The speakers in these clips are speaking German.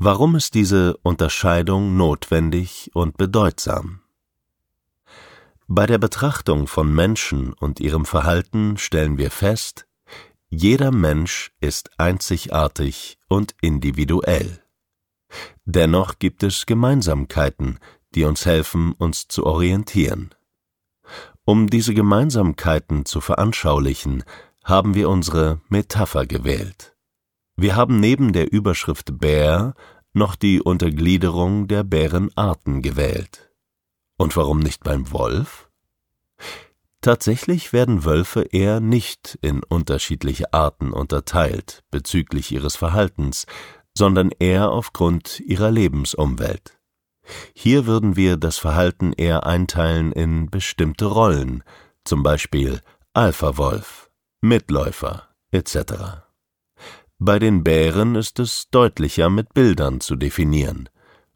Warum ist diese Unterscheidung notwendig und bedeutsam? Bei der Betrachtung von Menschen und ihrem Verhalten stellen wir fest, jeder Mensch ist einzigartig und individuell. Dennoch gibt es Gemeinsamkeiten, die uns helfen, uns zu orientieren. Um diese Gemeinsamkeiten zu veranschaulichen, haben wir unsere Metapher gewählt. Wir haben neben der Überschrift Bär noch die Untergliederung der Bärenarten gewählt. Und warum nicht beim Wolf? Tatsächlich werden Wölfe eher nicht in unterschiedliche Arten unterteilt bezüglich ihres Verhaltens, sondern eher aufgrund ihrer Lebensumwelt. Hier würden wir das Verhalten eher einteilen in bestimmte Rollen, zum Beispiel Alpha-Wolf, Mitläufer etc. Bei den Bären ist es deutlicher mit Bildern zu definieren,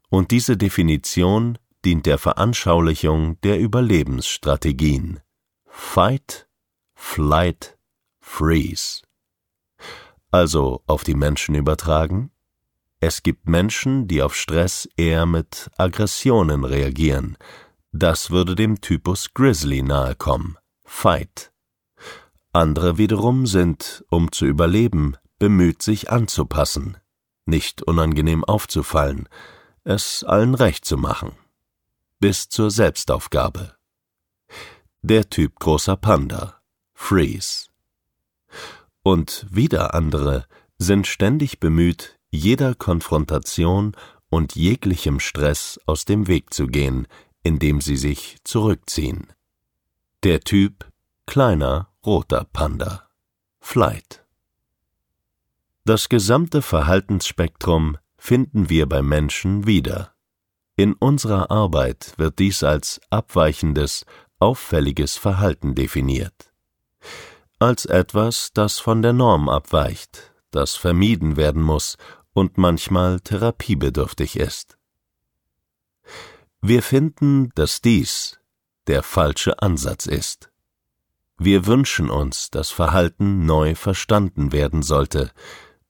und diese Definition dient der Veranschaulichung der Überlebensstrategien Fight, Flight, Freeze. Also auf die Menschen übertragen? Es gibt Menschen, die auf Stress eher mit Aggressionen reagieren. Das würde dem Typus Grizzly nahekommen. Fight. Andere wiederum sind, um zu überleben, bemüht, sich anzupassen, nicht unangenehm aufzufallen, es allen recht zu machen. Bis zur Selbstaufgabe. Der Typ großer Panda. Freeze. Und wieder andere sind ständig bemüht, jeder Konfrontation und jeglichem Stress aus dem Weg zu gehen, indem sie sich zurückziehen. Der Typ kleiner roter Panda. Flight. Das gesamte Verhaltensspektrum finden wir bei Menschen wieder. In unserer Arbeit wird dies als abweichendes, auffälliges Verhalten definiert. Als etwas, das von der Norm abweicht, das vermieden werden muss und manchmal therapiebedürftig ist. Wir finden, dass dies der falsche Ansatz ist. Wir wünschen uns, dass Verhalten neu verstanden werden sollte,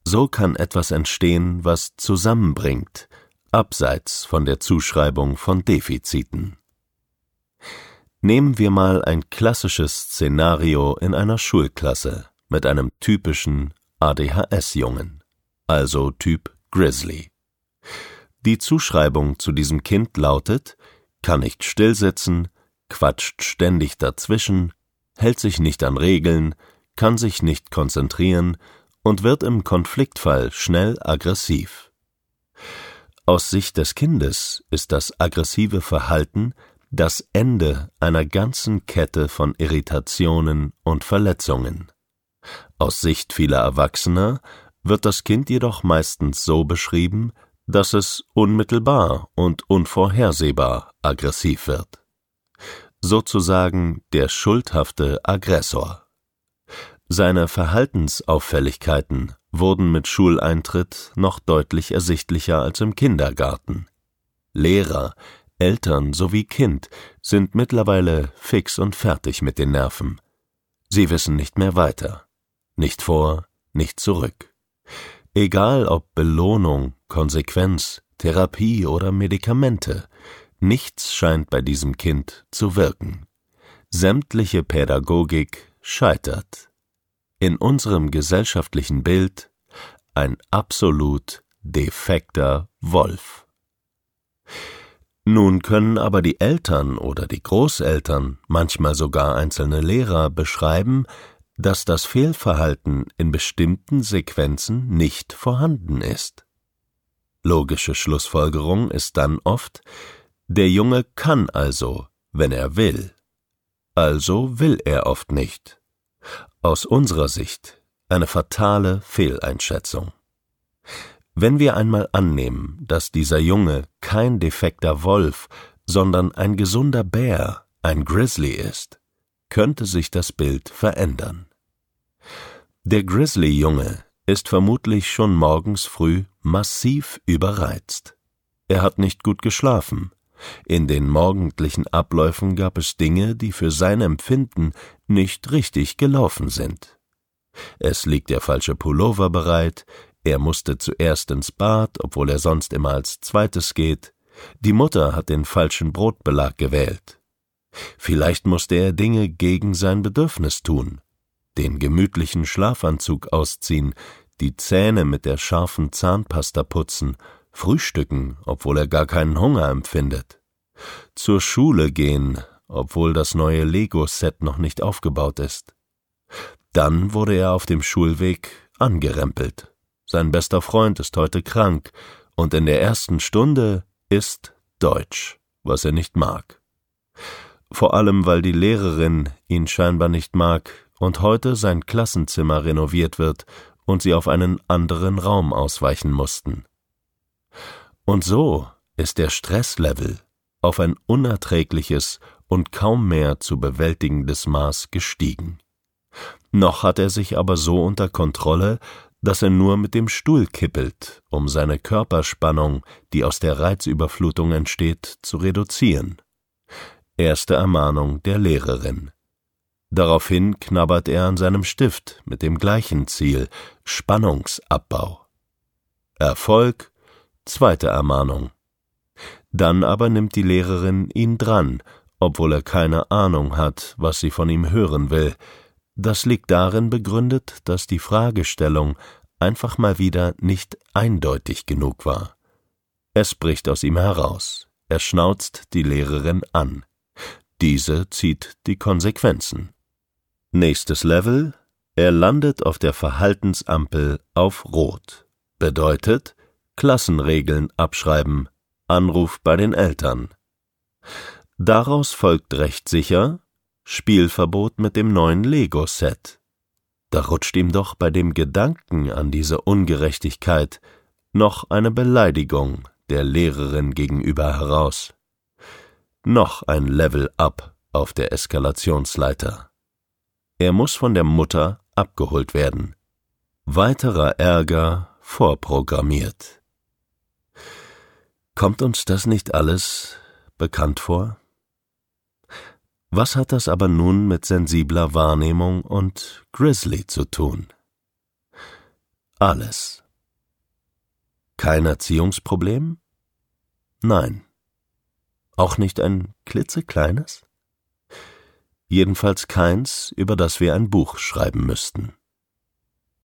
so kann etwas entstehen, was zusammenbringt, abseits von der Zuschreibung von Defiziten. Nehmen wir mal ein klassisches Szenario in einer Schulklasse mit einem typischen ADHS-Jungen, also Typ Grizzly. Die Zuschreibung zu diesem Kind lautet, kann nicht stillsitzen, quatscht ständig dazwischen, hält sich nicht an Regeln, kann sich nicht konzentrieren und wird im Konfliktfall schnell aggressiv. Aus Sicht des Kindes ist das aggressive Verhalten das Ende einer ganzen Kette von Irritationen und Verletzungen. Aus Sicht vieler Erwachsener wird das Kind jedoch meistens so beschrieben, dass es unmittelbar und unvorhersehbar aggressiv wird. Sozusagen der schuldhafte Aggressor. Seine Verhaltensauffälligkeiten wurden mit Schuleintritt noch deutlich ersichtlicher als im Kindergarten. Lehrer, Eltern sowie Kind sind mittlerweile fix und fertig mit den Nerven. Sie wissen nicht mehr weiter, nicht vor, nicht zurück. Egal ob Belohnung, Konsequenz, Therapie oder Medikamente, nichts scheint bei diesem Kind zu wirken. Sämtliche Pädagogik scheitert in unserem gesellschaftlichen Bild ein absolut defekter Wolf. Nun können aber die Eltern oder die Großeltern, manchmal sogar einzelne Lehrer beschreiben, dass das Fehlverhalten in bestimmten Sequenzen nicht vorhanden ist. Logische Schlussfolgerung ist dann oft, der Junge kann also, wenn er will. Also will er oft nicht. Aus unserer Sicht eine fatale Fehleinschätzung. Wenn wir einmal annehmen, dass dieser Junge kein defekter Wolf, sondern ein gesunder Bär, ein Grizzly ist, könnte sich das Bild verändern. Der Grizzly-Junge ist vermutlich schon morgens früh massiv überreizt. Er hat nicht gut geschlafen, in den morgendlichen Abläufen gab es Dinge, die für sein Empfinden nicht richtig gelaufen sind. Es liegt der falsche Pullover bereit, Er musste zuerst ins Bad, obwohl er sonst immer als zweites geht. Die Mutter hat den falschen Brotbelag gewählt. Vielleicht musste er Dinge gegen sein Bedürfnis tun. Den gemütlichen Schlafanzug ausziehen, die Zähne mit der scharfen Zahnpasta putzen, frühstücken, obwohl er gar keinen Hunger empfindet. Zur Schule gehen, obwohl das neue Lego-Set noch nicht aufgebaut ist. Dann wurde er auf dem Schulweg angerempelt. Sein bester Freund ist heute krank, und in der ersten Stunde ist Deutsch, was er nicht mag. Vor allem, weil die Lehrerin ihn scheinbar nicht mag und heute sein Klassenzimmer renoviert wird und sie auf einen anderen Raum ausweichen mussten. Und so ist der Stresslevel auf ein unerträgliches und kaum mehr zu bewältigendes Maß gestiegen. Noch hat er sich aber so unter Kontrolle, dass er nur mit dem Stuhl kippelt, um seine Körperspannung, die aus der Reizüberflutung entsteht, zu reduzieren. Erste Ermahnung der Lehrerin. Daraufhin knabbert er an seinem Stift mit dem gleichen Ziel Spannungsabbau. Erfolg zweite Ermahnung. Dann aber nimmt die Lehrerin ihn dran, obwohl er keine Ahnung hat, was sie von ihm hören will. Das liegt darin begründet, dass die Fragestellung einfach mal wieder nicht eindeutig genug war. Es bricht aus ihm heraus. Er schnauzt die Lehrerin an. Diese zieht die Konsequenzen. Nächstes Level. Er landet auf der Verhaltensampel auf Rot. Bedeutet Klassenregeln abschreiben, Anruf bei den Eltern. Daraus folgt recht sicher Spielverbot mit dem neuen Lego-Set. Da rutscht ihm doch bei dem Gedanken an diese Ungerechtigkeit noch eine Beleidigung der Lehrerin gegenüber heraus. Noch ein Level up auf der Eskalationsleiter. Er muss von der Mutter abgeholt werden. Weiterer Ärger vorprogrammiert. Kommt uns das nicht alles bekannt vor? Was hat das aber nun mit sensibler Wahrnehmung und Grizzly zu tun? Alles. Kein Erziehungsproblem? Nein. Auch nicht ein klitzekleines? Jedenfalls keins, über das wir ein Buch schreiben müssten.